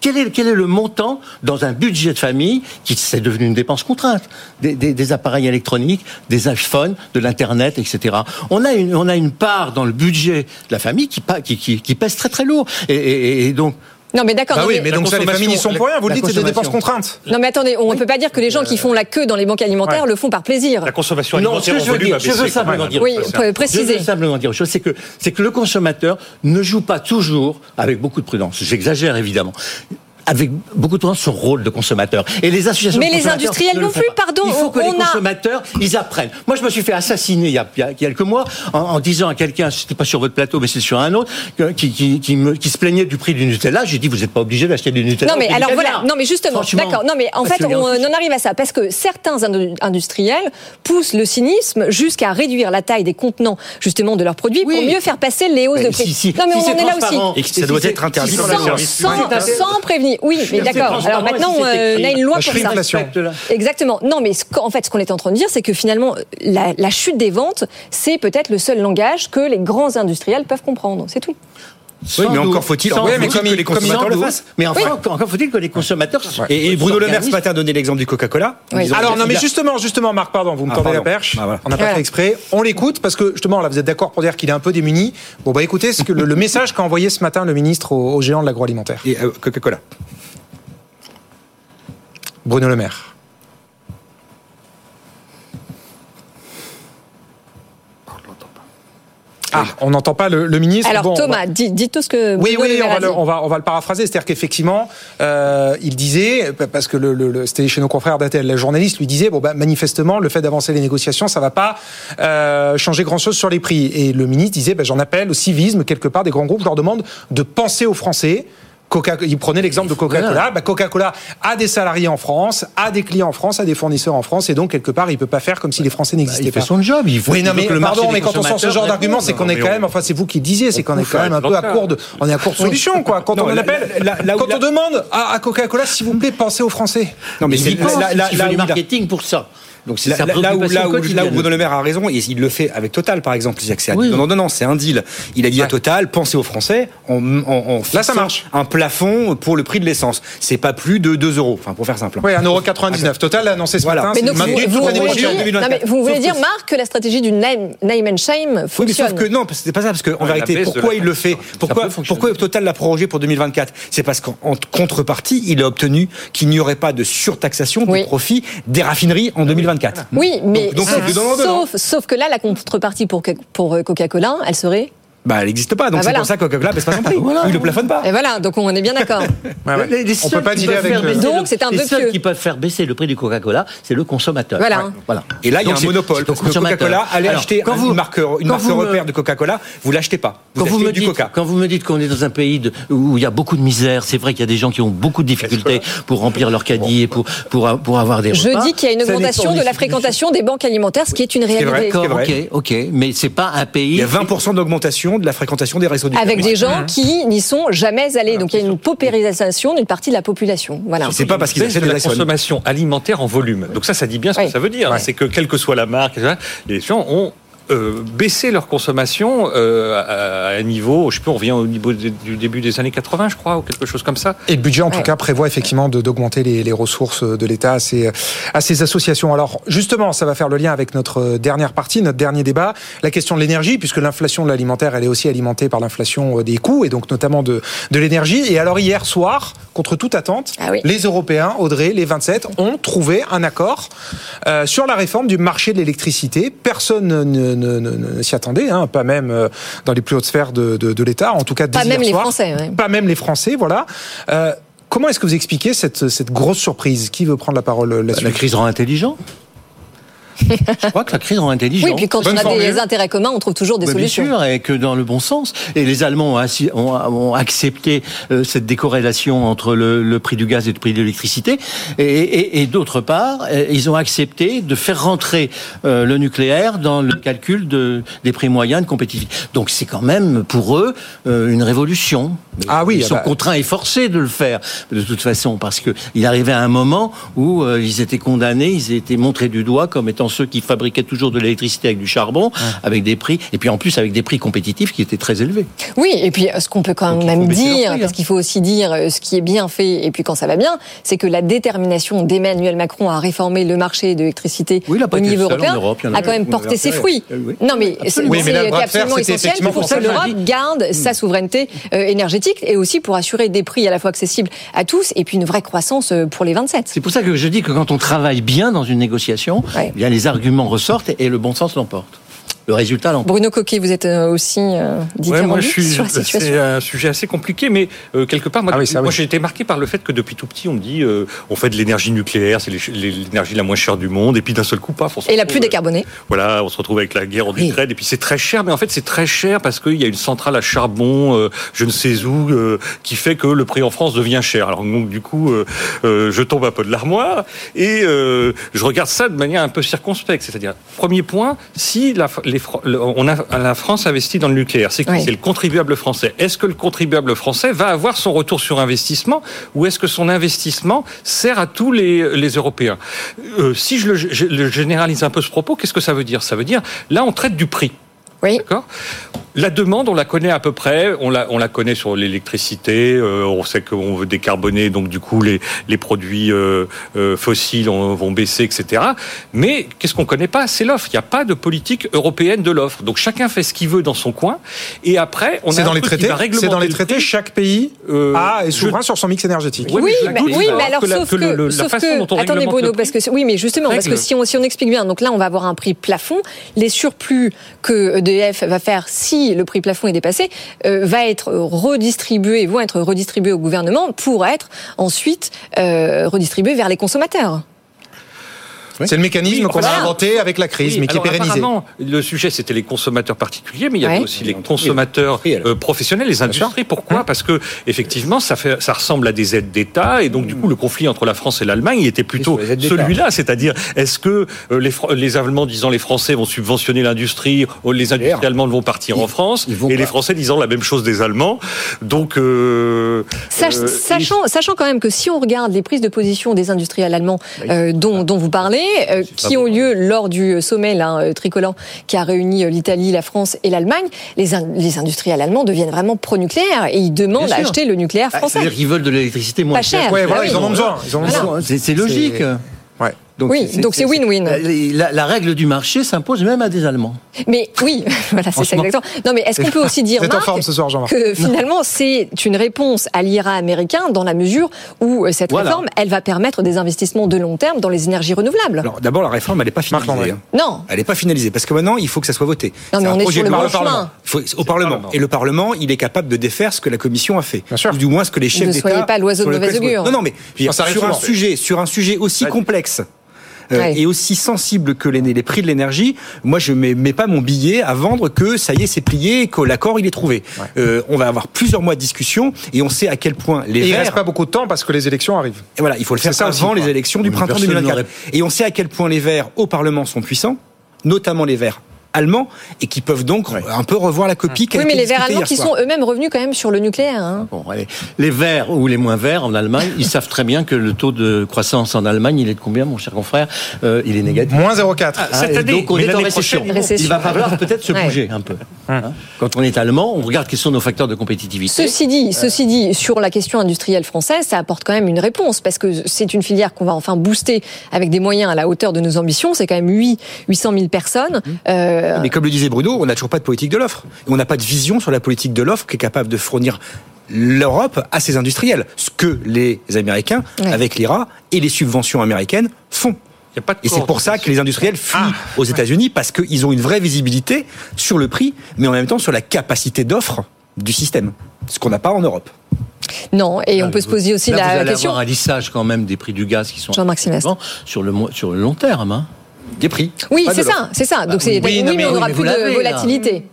Quel est, quel est le montant dans un budget de famille qui c'est devenu une dépense contrainte? Des, des- des appareils électroniques, des iPhones, de l'internet, etc. On a une on a une part dans le budget de la famille qui pa- qui, qui, qui pèse très très lourd et, et- et donc Non, mais d'accord. Bah non, oui, mais- mais donc ça, les familles n'y sont pour rien. Vous le dites, c'est des dépenses contraintes. Non, mais attendez, on ne peut pas dire que les gens qui font la queue dans les banques alimentaires Ouais. le font par plaisir. La consommation non, ce alimentaire que en je veux dire, je simplement dire Oui, Je veux simplement dire une chose, c'est que c'est que le consommateur ne joue pas toujours avec beaucoup de prudence. J'exagère évidemment. Avec beaucoup de temps son rôle de consommateur. Et les associations Mais de les consommateurs industriels le non plus, pas. pardon, Il faut que on les a- consommateurs, ils apprennent. Moi, je me suis fait assassiner il y a, il y a quelques mois en, en disant à quelqu'un, c'était pas sur votre plateau, mais c'est sur un autre, que- qui, qui, qui, me- qui se plaignait du prix du Nutella. J'ai dit, vous n'êtes pas obligé d'acheter du Nutella. Non mais alors voilà, non mais justement, d'accord. Non mais en Parce fait, on en arrive à ça parce que certains indu- industriels poussent le cynisme jusqu'à réduire la taille des contenants justement de leurs produits Oui. pour mieux faire passer les hausses Mais de prix. si- si- non mais si on en est là aussi. Et que ça doit être interdit Sans, sans, sans prévenir. Oui, mais d'accord. Alors maintenant, euh, on a une loi pour ça. Exactement. Non, mais ce en fait, ce qu'on est en train de dire, c'est que finalement, la, la chute des ventes, c'est peut-être le seul langage que les grands industriels peuvent comprendre. C'est tout. Oui, mais encore faut-il mais comme que les consommateurs le fassent. Mais enfin, encore faut-il que les consommateurs. Et, et Bruno Le Maire ce matin a donné l'exemple du Coca-Cola. Oui. Alors non mais justement, justement Marc, pardon, vous me Ah, tendez la perche. Ah, voilà. On n'a pas fait exprès. On l'écoute parce que justement là vous êtes d'accord pour dire qu'il est un peu démuni. Bon bah écoutez ce que le, le message qu'a envoyé ce matin le ministre aux, géants de l'agroalimentaire, Et euh, Coca-Cola. Bruno Le Maire. Ah, on n'entend pas le, le ministre. Alors Bon, on va- Thomas, dis- dites tout ce que Oui, Bruno oui, on va, le, on, va, on va le paraphraser. C'est-à-dire qu'effectivement, euh, il disait, parce que le, le- le- c'était chez nos confrères d'ATL, le journaliste lui disait, bon, bah, manifestement, le fait d'avancer les négociations, ça va pas euh, changer grand-chose sur les prix. Et le ministre disait, bah, j'en appelle au civisme, quelque part, des grands groupes, je leur demande de penser aux Français. Coca, il prenait l'exemple de Coca-Cola. Bah, Coca-Cola a des salariés en France, a des clients en France, a des fournisseurs en France, et donc quelque part, il peut pas faire comme si les Français Bah, n'existaient il fait pas. son job. Il faut, Oui, non, mais que le marché pardon, mais quand on sort ce genre d'argument, c'est qu'on est quand même, enfin, c'est vous qui le disiez, c'est qu'on est quand même un peu à court de, on est à court de solution, quoi. Quand on quand on demande à, Coca-Cola, s'il vous plaît, pensez aux Français. Non, mais Il c'est du marketing pour ça. Donc c'est Là, sa là- là où, là, où, là où quotidienne. Bruno Le Maire a raison, et il le fait avec Total par exemple. C'est Oui. non, non, non, c'est un deal. Il a dit à Total, pensez aux Français en, en, en Là, ça marche. un plafond pour le prix de l'essence. C'est pas plus de 2 euros, enfin pour faire simple. Oui, 1,99€. Total a annoncé ce Voilà. matin. Mais c'est donc, vous, vous voulez prochaine. dire, 2024. non, mais vous voulez dire, Marc, que la stratégie du name, name and shame Oui, mais fonctionne sauf que non, parce que c'est pas ça, parce qu'en Ouais, vérité, pourquoi il le fait Pourquoi, pourquoi Total l'a prorogé pour 2024 C'est parce qu'en en contrepartie, il a obtenu qu'il n'y aurait pas de surtaxation du profit des raffineries en 2024. Oui, mais Donc- donc sauf, que là, la contrepartie pour, pour euh, Coca-Cola, elle serait. Bah, elle n'existe pas, donc Ah, c'est voilà. pour ça que Coca-Cola baisse pas son prix. Voilà. Ou il le plafonne pas. Et voilà, donc on est bien d'accord. Ouais, ouais. Les- les On peut pas dealer avec. le- Donc, c'est un Les seuls qui peuvent faire baisser le prix du Coca-Cola, c'est le consommateur. Voilà. Ouais, voilà. Et là, il y a un monopole. Parce que. Coca-Cola, allez Alors, acheter quand un- vous- une marque, une quand marque vous me- repère de Coca-Cola, vous l'achetez pas. Vous Quand vous, me du dites, Coca. quand vous me dites qu'on est dans un pays de- où il y a beaucoup de misère, c'est vrai qu'il y a des gens qui ont beaucoup de difficultés pour remplir leur caddie et pour, pour, pour avoir des Je repas. dis qu'il y a une augmentation de la fréquentation des banques alimentaires, ce qui est une réalité. D'accord. Ok, ok. Mais c'est pas un pays. Il y a 20% d'augmentation de la fréquentation des restos du Avec cœur. des gens qui n'y sont jamais allés. Donc il y a une paupérisation d'une partie de la population. Voilà. C'est pas parce qu'ils achètent de des la consommation alimentaire en volume. Donc ça, ça dit bien ce Oui. que ça veut dire. Ouais. C'est que quelle que soit la marque, les gens ont euh, baissé leur consommation euh, à, à un niveau, je sais pas, on revient au niveau de- du début des années 80, je crois, ou quelque chose comme ça. Et le budget, en tout Ouais. cas, prévoit effectivement d'augmenter les, les ressources de l'État à ces, à ces associations. Alors, justement, ça va faire le lien avec notre dernière partie, notre dernier débat, la question de l'énergie, puisque l'inflation de l'alimentaire, elle est aussi alimentée par l'inflation des coûts, et donc notamment de, de l'énergie. Et alors, hier soir, contre toute attente, Ah oui. les Européens, Audrey, les 27, ont trouvé un accord euh, sur la réforme du marché de l'électricité. Personne ne, ne- ne- ne- ne s'y attendait, hein, pas même euh, dans les plus hautes sphères de, de- de l'État, en tout cas dès Pas hier même les soir. Français. ouais. Pas même les Français, voilà. Euh, comment est-ce que vous expliquez cette, cette grosse surprise? Qui veut prendre la parole là-dessus? La crise rend intelligent. Je crois que la crise rend intelligent. Oui, puis quand Bonne on a des intérêts communs, on trouve toujours des Bah, solutions. Bien sûr, et que dans le bon sens. Et les Allemands ont, assi- ont- ont accepté euh, cette décorrélation entre le, le prix du gaz et le prix de l'électricité. Et, et- et d'autre part, euh, ils ont accepté de faire rentrer euh, le nucléaire dans le calcul de, des prix moyens de compétitivité. Donc c'est quand même pour eux euh, une révolution. Ah oui, ils ah sont bah. contraints et forcés de le faire de toute façon parce que il arrivait à un moment où euh, ils étaient condamnés, ils étaient montrés du doigt comme étant ceux qui fabriquaient toujours de l'électricité avec du charbon, avec des prix et puis en plus avec des prix compétitifs qui étaient très élevés. Oui, et puis euh, ce qu'on peut quand Donc, même dire, prix, parce hein. qu'il faut aussi dire euh, ce qui est bien fait, et puis quand ça va bien, c'est que la détermination d'Emmanuel Macron à réformer le marché de l'électricité Oui, au niveau européen Europe, a a quand même porté ses fruits. Euh, oui. Non, mais c'est. Oui, fer, absolument essentiel pour que l'Europe garde sa souveraineté euh, énergétique et aussi pour assurer des prix à la fois accessibles à tous et puis une vraie croissance euh, pour les 27. C'est pour ça que je dis que quand on travaille bien dans une négociation, Ouais. eh bien les arguments ressortent et, le bon sens l'emporte. Le résultat. Bruno Coquet, vous êtes euh, aussi euh, Ouais, moi, je suis. sur la situation. C'est un sujet assez compliqué, mais euh, quelque part, moi, Ah oui, moi j'ai été marqué par le fait que depuis tout petit, on me dit, euh, on fait de l'énergie nucléaire, c'est l'é- l'énergie la moins chère du monde, et puis d'un seul coup, paf, on se Et la plus décarbonée. Voilà, on se retrouve avec la guerre en Oui. Ukraine, et puis c'est très cher, mais en fait c'est très cher parce qu'il y a une centrale à charbon, euh, je ne sais où, euh, qui fait que le prix en France devient cher. Alors donc du coup, euh, euh, je tombe un peu de l'armoire et euh, je regarde ça de manière un peu circonspecte. C'est-à-dire, premier point, si la, les, On a, la France investit dans le nucléaire, c'est qui? Oui. C'est le contribuable français. Est-ce que le contribuable français va avoir son retour sur investissement ou est-ce que son investissement sert à tous les, les Européens? Euh, Si je le, je le généralise un peu ce propos, qu'est-ce que ça veut dire? Ça veut dire, là, on traite du prix. Oui. D'accord La demande, on la connaît à peu près. On la, on la connaît sur l'électricité. euh, on sait qu'on veut décarboner, donc du coup, les, les produits euh, euh, fossiles on- vont baisser, etc. Mais qu'est-ce qu'on connaît pas? C'est l'offre. Il n'y a pas de politique européenne de l'offre. Donc chacun fait ce qu'il veut dans son coin. Et après, on a C'est un dans les traités? C'est dans les le traités? Chaque pays Euh, a est je- souverain sur son mix énergétique. Oui, Oui, mais mais, je oui, dis mais pas alors que la- sauf que la façon que- dont on attendez Bruno, parce que oui, mais justement, parce que si on si on explique bien, donc là on va avoir un prix plafond, les surplus que Va faire si le prix plafond est dépassé euh, va être redistribué, vont être redistribués au gouvernement pour être ensuite euh, redistribués vers les consommateurs. C'est le mécanisme Oui, qu'on a inventé avec la crise, Oui, mais qui est pérennisé. le sujet, c'était les consommateurs particuliers, mais il y avait Ouais. aussi les consommateurs euh, professionnels, les industries. Pourquoi Parce que effectivement, ça fait, ça ressemble à des aides d'État, et donc du coup, le conflit entre la France et l'Allemagne, il était plutôt celui-là, c'est-à-dire, est-ce que euh, les, Allemands disant les Français vont subventionner l'industrie, ou les industries allemandes vont partir en France, et les. Français disant la même chose des Allemands. Donc, euh, Sach- euh, sachant, sachant quand même que si on regarde les prises de position des industriels allemands euh, dont, dont vous parlez, euh, qui ont lieu lors du sommet là, euh, tricolore qui a réuni euh, l'Italie, la France et l'Allemagne, les, in- les industriels allemands deviennent vraiment pro-nucléaire et ils demandent à acheter le nucléaire Ah, français. C'est-à-dire qu'ils veulent de l'électricité moins cher. Ouais, Ah voilà, oui. ils en ont besoin. C'est logique. Donc, Oui, donc c'est win-win. La, la règle du marché s'impose même à des Allemands. Mais oui, voilà, c'est ça exactement. Non, mais est-ce qu'on peut aussi dire, en Marc, forme ce soir, Jean-Marc. que finalement c'est une réponse à l'IRA américain dans la mesure où euh, cette Voilà. réforme, elle va permettre des investissements de long terme dans les énergies renouvelables. Alors, d'abord, la réforme, elle n'est pas finalisée. hein. Non. Elle n'est pas finalisée parce que maintenant, il faut que ça soit voté. Non, mais on est projet sur de le loi bon au Parlement. chemin. Il faut- au Parlement. Parlement. Et le Parlement, il est capable de défaire ce que la Commission a fait. Bien sûr. Ou du moins ce que les chefs Ne d'État. soyez pas l'oiseau de mauvaise augure. Non, non, mais sur un sujet, sur un sujet aussi complexe. Euh, Ouais. et aussi sensible que les, les prix de l'énergie, moi je mets, mets pas mon billet à vendre que ça y est c'est plié et que l'accord il est trouvé. Euh, on va avoir plusieurs mois de discussion et on sait à quel point les Et il Verts reste pas beaucoup de temps parce que les élections arrivent. et voilà, il faut le faire ça avant aussi, les élections du printemps personne 2024. n'aurait- Et on sait à quel point les Verts au Parlement sont puissants, notamment les Verts allemands, et qui peuvent donc un peu revoir la copie. qui a Oui, mais les Verts allemands qui soir. sont eux-mêmes revenus quand même sur le nucléaire. hein. Bon, allez. Les verts ou les moins verts en Allemagne, ils savent très bien que le taux de croissance en Allemagne, il est de combien, mon cher confrère Euh, Il est négatif. Moins 0,4. Ah, Cette et année, donc on mais est en récession. Récession. Il va falloir peut-être se Ouais. bouger un peu. Hein Quand on est allemand, on regarde quels sont nos facteurs de compétitivité. Ceci dit, ceci dit, sur la question industrielle française, ça apporte quand même une réponse parce que c'est une filière qu'on va enfin booster avec des moyens à la hauteur de nos ambitions. C'est quand même 8, 800 000 personnes. Euh, Mais comme le disait Bruno, on n'a toujours pas de politique de l'offre. On n'a pas de vision sur la politique de l'offre qui est capable de fournir l'Europe à ses industriels. Ce que les Américains, Ouais. avec l'IRA et les subventions américaines, font. il y a pas de Et c'est pour ça que les industriels fuient Ah. aux États-Unis parce qu'ils ont une vraie visibilité sur le prix, mais en même temps sur la capacité d'offre du système. Ce qu'on n'a pas en Europe. non, et on peut se poser aussi Là, vous la allez question. avoir un lissage quand même des prix du gaz qui sont sur le sur le long terme. hein. Des prix. Oui, c'est ça, c'est ça. Donc c'est oui, oui, non, mais mais on mais plus de volatilité.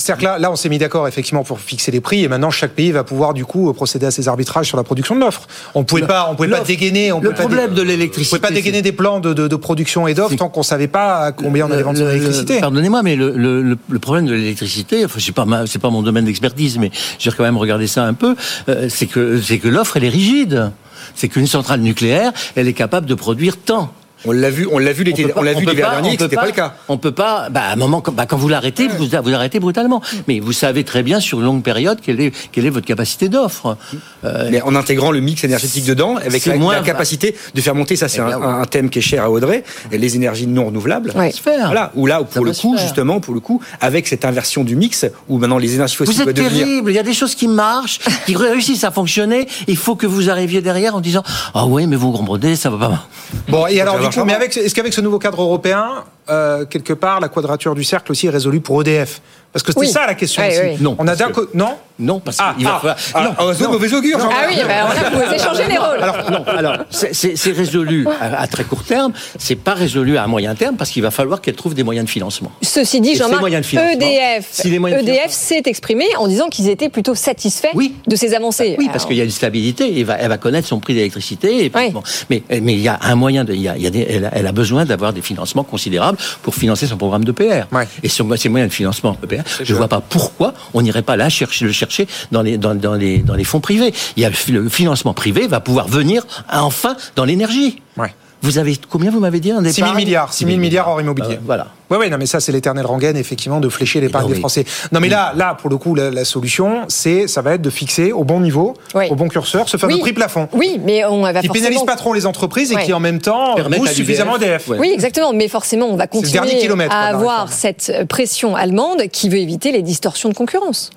C'est-à-dire que là, là, on s'est mis d'accord effectivement pour fixer les prix et maintenant chaque pays va pouvoir du coup procéder à ses arbitrages sur la production de l'offre. On pouvait pas, on pouvait pas dégainer, on le pouvait pas problème dé- de l'électricité, On pouvait pas dégainer des plans de, de- de production et d'offres C'est- tant qu'on savait pas à combien on allait vendre son Le- le- électricité. Pardonnez-moi, mais le, le- le- le problème de l'électricité, enfin, c'est pas c'est pas mon domaine d'expertise, mais j'ai quand même regardé ça un peu. euh, c'est que c'est que l'offre elle est rigide. C'est qu'une centrale nucléaire, elle est capable de produire tant. On l'a vu, on l'a vu l'été, pas- on l'a vu l'hiver pas- dernier, on que peut c'était pas le cas. On peut pas. Bah, à un moment, quand, bah, quand vous l'arrêtez, vous, vous arrêtez brutalement. Mais vous savez très bien sur une longue période quelle est quelle est votre capacité d'offre. Euh, Mais en intégrant le mix énergétique dedans, avec c'est la, moins- la capacité de faire monter, ça c'est Eh un, bien, oui. un thème qui est cher à Audrey, les énergies non renouvelables. Ouais. Voilà, où là, où pour le coup, justement, pour le coup, avec cette inversion du mix, où maintenant les énergies fossiles Vous êtes devenir. terrible. Il y a des choses qui marchent, qui réussissent à fonctionner. Il faut que vous arriviez derrière en disant ah ouais, mais vous comprenez, ça va pas. Bon, et alors mais avec, est-ce qu'avec ce nouveau cadre européen, euh, quelque part, la quadrature du cercle aussi est résolue pour EDF Parce que c'était Oui. ça la question Oui, aussi. oui. Non, On a d'un que-. Non? Non, parce Ah, qu'il va ah, falloir. Ah, non, oiseau, non. mauvais augure. Ah oui, ben, alors là, vous échangez les rôles. Alors, non, alors c'est- résolu à, à très court terme, c'est pas résolu à moyen terme parce qu'il va falloir qu'elle trouve des moyens de financement. Ceci dit, Jean-Marc, moyens de financement, EDF, si moyens de EDF s'est exprimé en disant qu'ils étaient plutôt satisfaits Oui. de ces avancées. Oui, parce qu'il y a une stabilité, va, elle va connaître son prix d'électricité. Oui. bon. mais, mais il y a un moyen, de, il y a, il y a des- elle, a, elle a besoin d'avoir des financements considérables pour financer son programme de PR. Ouais. Et sur ces moyens de financement EPR, je ne vois pas pourquoi on n'irait pas là chercher, le chercher dans les, dans, dans les, dans les fonds privés. Il y a le, fi- le financement privé va pouvoir venir enfin dans l'énergie. Ouais. Vous avez combien vous m'avez dit un 6 000 milliards, 6 000 milliards hors immobilier. Euh, voilà. Oui, oui, non, mais ça, c'est l'éternel rengaine, effectivement, de flécher l'épargne des Français. Non, mais là, là, pour le coup, la, la solution, c'est, ça va être de fixer au bon niveau, Oui. au bon curseur, ce fameux Oui. prix plafond. Oui, mais on va Qui forcément... pénalise pas trop les entreprises et qui, en même temps, l'UDF. suffisamment EDF. Ouais. Oui, exactement. Mais forcément, on va continuer à avoir cette pression allemande qui veut éviter les distorsions de concurrence.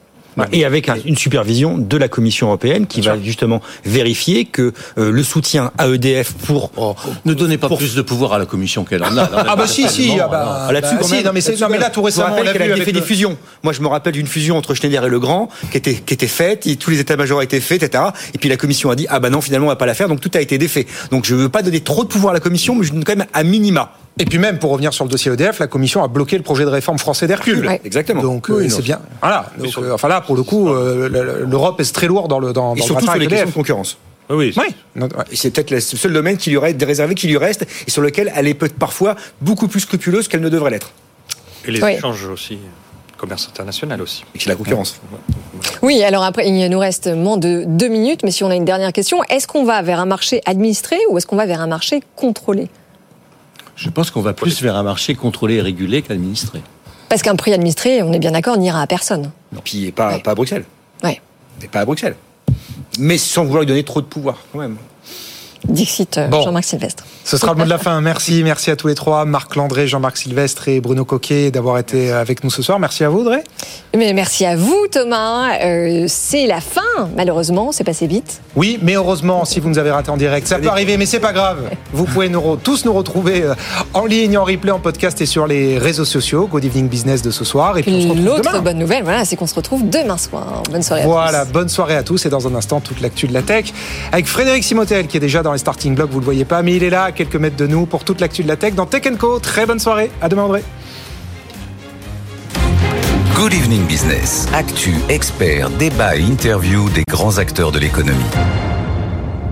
Et avec un- une supervision de la Commission européenne qui va justement vérifier que euh, le soutien à EDF pour Oh, ne donnez pas plus de pouvoir à la Commission qu'elle en a. Ah bah si, si, ah bah, Ah, là-dessus, bah, quand si, même. non mais, c'est- Là-dessus, non, mais là tout récemment on qu'elle vu avait avec fait le- des fusions. Moi, je me rappelle d'une fusion entre Schneider et Legrand qui était qui était faite, et tous les états-majors ont été faits, etc. Et puis la Commission a dit ah bah non finalement on va pas la faire, donc tout a été défait. Donc je veux pas donner trop de pouvoir à la Commission, mais je donne quand même à minima. Et puis même pour revenir sur le dossier EDF, la Commission a bloqué le projet de réforme français d'Hercule. Ouais. Exactement. Donc euh, Oui, c'est bien. Voilà. Donc, euh, enfin là pour le coup, euh, le- l'Europe est très lourd dans le dans, Et dans surtout sur les avec questions de concurrence. Oui, oui. C'est peut-être le seul domaine qui lui reste, des réservés qui lui reste, et sur lequel elle est peut-être parfois beaucoup plus scrupuleuse qu'elle ne devrait l'être. Et les Oui. échanges aussi, commerce international aussi. Et c'est la concurrence. Oui, alors après, il nous reste moins de deux minutes, mais si on a une dernière question, est-ce qu'on va vers un marché administré ou est-ce qu'on va vers un marché contrôlé? Je pense qu'on va plus vers un marché contrôlé et régulé qu'administré. Parce qu'un prix administré, on est bien d'accord, n'ira à personne. Et puis et pas, Ouais. pas à Bruxelles. Ouais. Et pas à Bruxelles. Mais sans vouloir lui donner trop de pouvoir, quand même. Dixit euh, Bon. Jean-Marc Sylvestre. Ce sera le mot de la fin. Merci, merci à tous les trois, Marc Landré, Jean-Marc Sylvestre et Bruno Coquet d'avoir été avec nous ce soir. Merci à vous, Audrey. Mais merci à vous, Thomas. Euh, c'est la fin, malheureusement, c'est passé vite. Oui, mais heureusement, si vous nous avez raté en direct, ça peut arriver, mais c'est pas grave. Vous pouvez nous tous nous retrouver euh, en ligne, en replay, en podcast et sur les réseaux sociaux. Good Evening Business de ce soir. Et puis on se Puis retrouve l'autre demain. bonne nouvelle, voilà, c'est qu'on se retrouve demain soir. Bonne soirée à tous. Voilà, bonne soirée à tous et dans un instant toute l'actu de la tech avec Frédéric Simotel qui est déjà dans les starting blocks, vous le voyez pas, mais il est là à quelques mètres de nous pour toute l'actu de la tech dans Tech Co. Très bonne soirée, à demain André. Good Evening Business. Actu, experts, débat et interview des grands acteurs de l'économie.